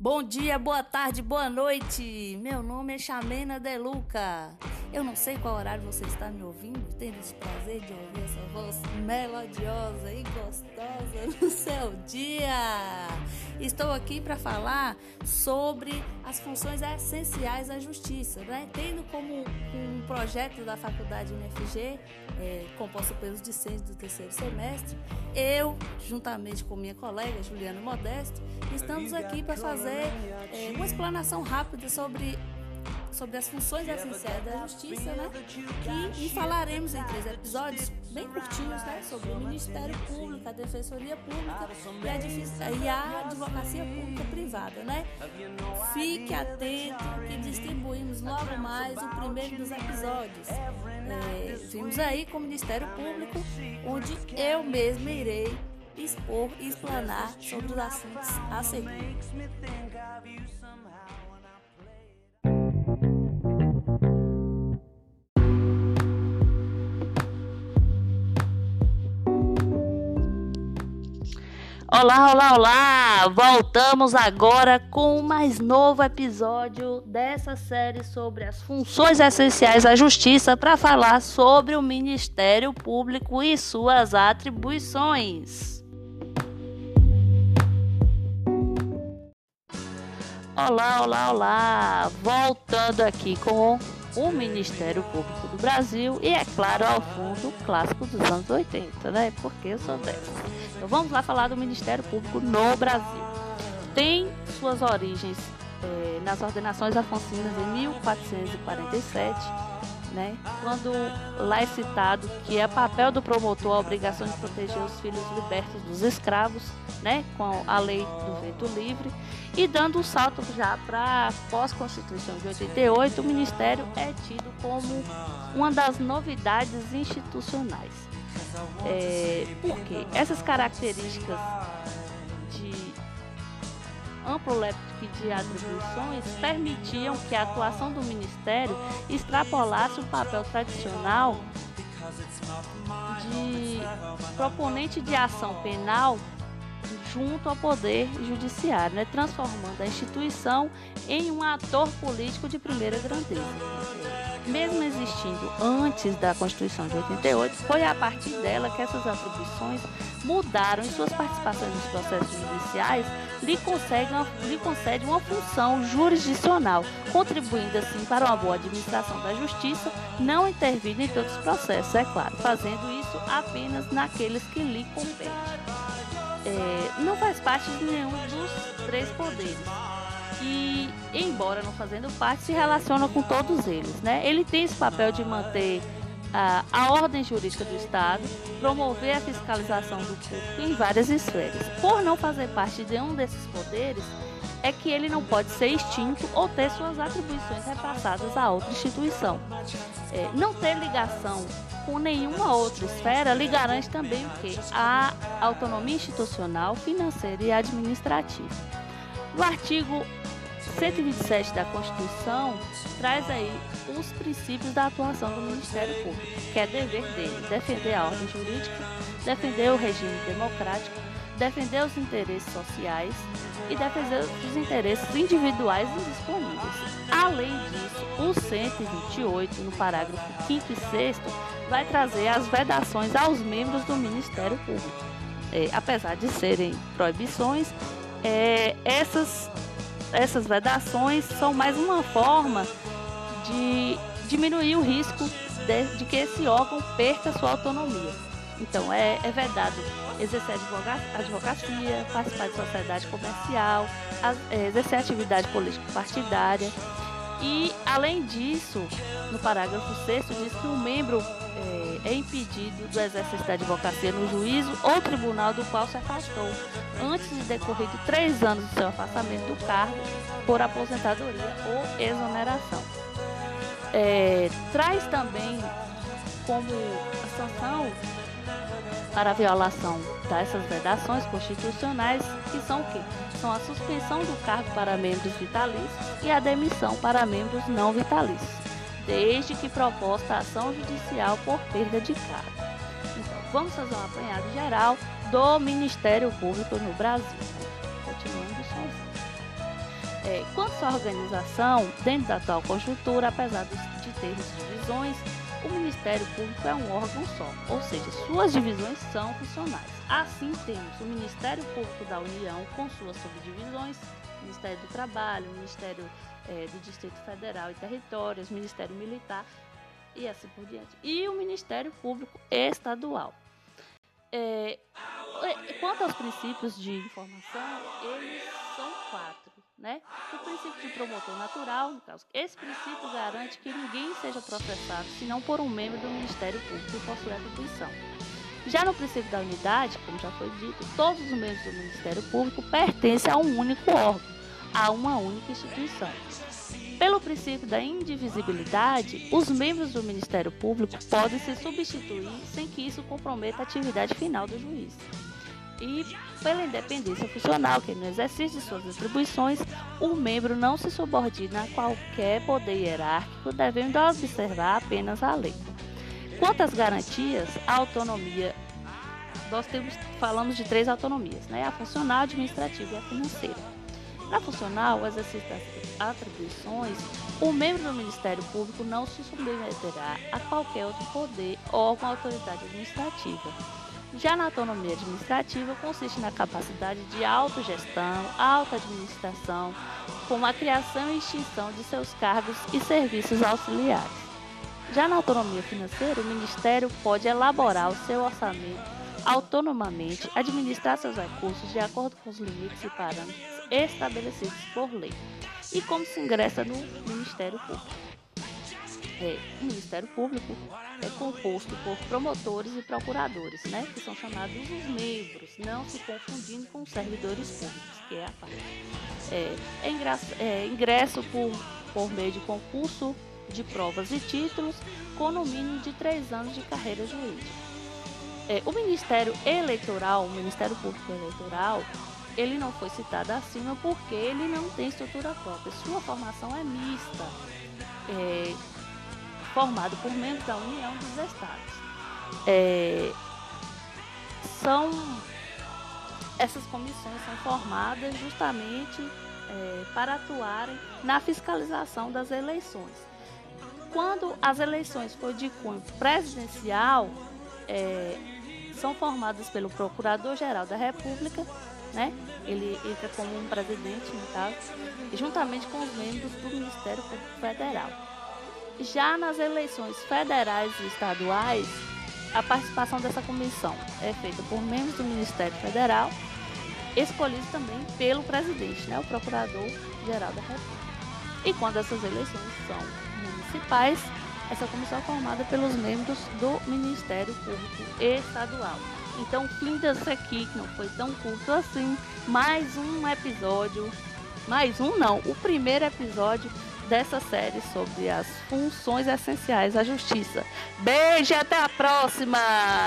Bom dia, boa tarde, boa noite. Meu nome é Chamena Deluca. Eu não sei qual horário você está me ouvindo, tendo esse prazer de ouvir essa voz melodiosa e gostosa no seu dia. Estou aqui para falar sobre as funções essenciais da justiça, né? tendo como um projeto da faculdade UNFG, é, composto pelos discentes do terceiro semestre, eu, juntamente com minha colega Juliana Modesto, estamos aqui para fazer é, uma explanação rápida sobre sobre as funções essenciais da justiça, né? E, falaremos em três episódios bem curtinhos, né? Sobre o Ministério Público, a Defensoria Pública e a, e a Advocacia Pública Privada, né? Fique atento que distribuímos logo mais o primeiro dos episódios. É, vimos aí com o Ministério Público, onde eu mesma irei expor e explanar sobre os assuntos a seguir. Olá, olá, olá! Voltamos agora com mais novo episódio dessa série sobre as funções essenciais da Justiça para falar sobre o Ministério Público e suas atribuições. Olá, olá, olá! Voltando aqui com o Ministério Público do Brasil e, é claro, ao fundo, o clássico dos anos 80, né? Porque eu sou dessa. Então vamos lá falar do Ministério Público no Brasil. Tem suas origens é, nas ordenações afoncinas em 1447, né? Quando lá é citado que é papel do promotor a obrigação de proteger os filhos libertos dos escravos, né? Com a lei do vento livre e dando um salto já para pós-constituição de 88, o Ministério é tido como uma das novidades institucionais. É, porque essas características de amplo leque de atribuições permitiam que a atuação do Ministério extrapolasse o papel tradicional de proponente de ação penal junto ao poder judiciário, né, transformando a instituição em um ator político de primeira grandeza. Mesmo existindo antes da Constituição de 88, foi a partir dela que essas atribuições mudaram em suas participações nos processos judiciais, lhe, conseguem, lhe concede uma função jurisdicional, contribuindo assim para uma boa administração da justiça, não intervindo em todos os processos, é claro, fazendo isso apenas naqueles que lhe competem é, não faz parte de nenhum dos três poderes. E, embora não fazendo parte, se relaciona com todos eles. Né? Ele tem esse papel de manter a, a ordem jurídica do Estado, promover a fiscalização do público em várias esferas. Por não fazer parte de um desses poderes, é que ele não pode ser extinto ou ter suas atribuições repassadas a outra instituição. É, não ter ligação com nenhuma outra esfera lhe garante também o que? A autonomia institucional, financeira e administrativa. O artigo 127 da Constituição traz aí os princípios da atuação do Ministério Público, que é dever dele defender a ordem jurídica, defender o regime democrático, defender os interesses sociais e defender os interesses individuais indisponíveis. Além disso, o 128, no parágrafo 5 e 6, vai trazer as vedações aos membros do Ministério Público. É, apesar de serem proibições, é, essas, essas vedações são mais uma forma de diminuir o risco de, de que esse órgão perca sua autonomia. Então, é, é vedado exercer advocacia, participar de sociedade comercial, é, exercer atividade política partidária. E, além disso, no parágrafo 6 diz que o membro é, é, impedido do exercício da advocacia no juízo ou tribunal do qual se afastou, antes de decorrido três anos do seu afastamento do cargo por aposentadoria ou exoneração. É, traz também como sanção para a violação dessas vedações constitucionais, que são o quê? São a suspensão do cargo para membros vitalícios e a demissão para membros não vitalícios, desde que proposta ação judicial por perda de cargo. Então, vamos fazer um apanhado geral do Ministério Público no Brasil. Continuando sozinho. É, quanto à organização, dentro da atual conjuntura, apesar de ter divisões, o Ministério Público é um órgão só, ou seja, suas divisões são funcionais. Assim, temos o Ministério Público da União com suas subdivisões, Ministério do Trabalho, Ministério é, do Distrito Federal e Territórios, Ministério Militar e assim por diante. E o Ministério Público Estadual. É, é, quanto aos princípios de informação, eles são quatro. Né? O princípio de promotor natural, no caso, esse princípio garante que ninguém seja processado senão por um membro do Ministério Público que possui atribuição. Já no princípio da unidade, como já foi dito, todos os membros do Ministério Público pertencem a um único órgão, a uma única instituição. Pelo princípio da indivisibilidade, os membros do Ministério Público podem se substituir sem que isso comprometa a atividade final do juiz. E pela independência funcional, que no exercício de suas atribuições, o membro não se subordina a qualquer poder hierárquico, devendo observar apenas a lei. Quanto às garantias, a autonomia, nós temos, falamos de três autonomias, né? a funcional, a administrativa e a financeira. Na funcional, o exercício das atribuições, o membro do Ministério Público não se submeterá a qualquer outro poder ou uma autoridade administrativa. Já na autonomia administrativa, consiste na capacidade de autogestão, auto-administração, com a criação e extinção de seus cargos e serviços auxiliares. Já na autonomia financeira, o Ministério pode elaborar o seu orçamento autonomamente, administrar seus recursos de acordo com os limites e parâmetros estabelecidos por lei. E como se ingressa no Ministério Público? É, o Ministério Público é composto por promotores e procuradores, né, que são chamados os membros, não se confundindo com os servidores públicos, que é a parte. É, é, ingresso, é ingresso por, por meio de concurso de provas e títulos, com no mínimo de três anos de carreira jurídica. É, o Ministério Eleitoral, o Ministério Público Eleitoral, ele não foi citado acima porque ele não tem estrutura própria. Sua formação é mista, é, formado por membros da União dos Estados. É, são essas comissões são formadas justamente é, para atuarem na fiscalização das eleições. Quando as eleições for de cunho presidencial, é, são formadas pelo Procurador-Geral da República né? Ele entra como um presidente, no caso, juntamente com os membros do Ministério Público Federal. Já nas eleições federais e estaduais, a participação dessa comissão é feita por membros do Ministério Federal, escolhidos também pelo presidente, né, o Procurador-Geral da República. E quando essas eleições são municipais, essa comissão é formada pelos membros do Ministério Público Estadual. Então, fim desse aqui, que não foi tão curto assim, mais um episódio, mais um não, o primeiro episódio dessa série sobre as funções essenciais da justiça. Beijo e até a próxima!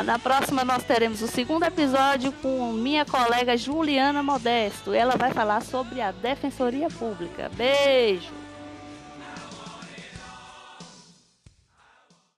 Na próxima nós teremos o segundo episódio com minha colega Juliana Modesto. Ela vai falar sobre a Defensoria Pública. Beijo!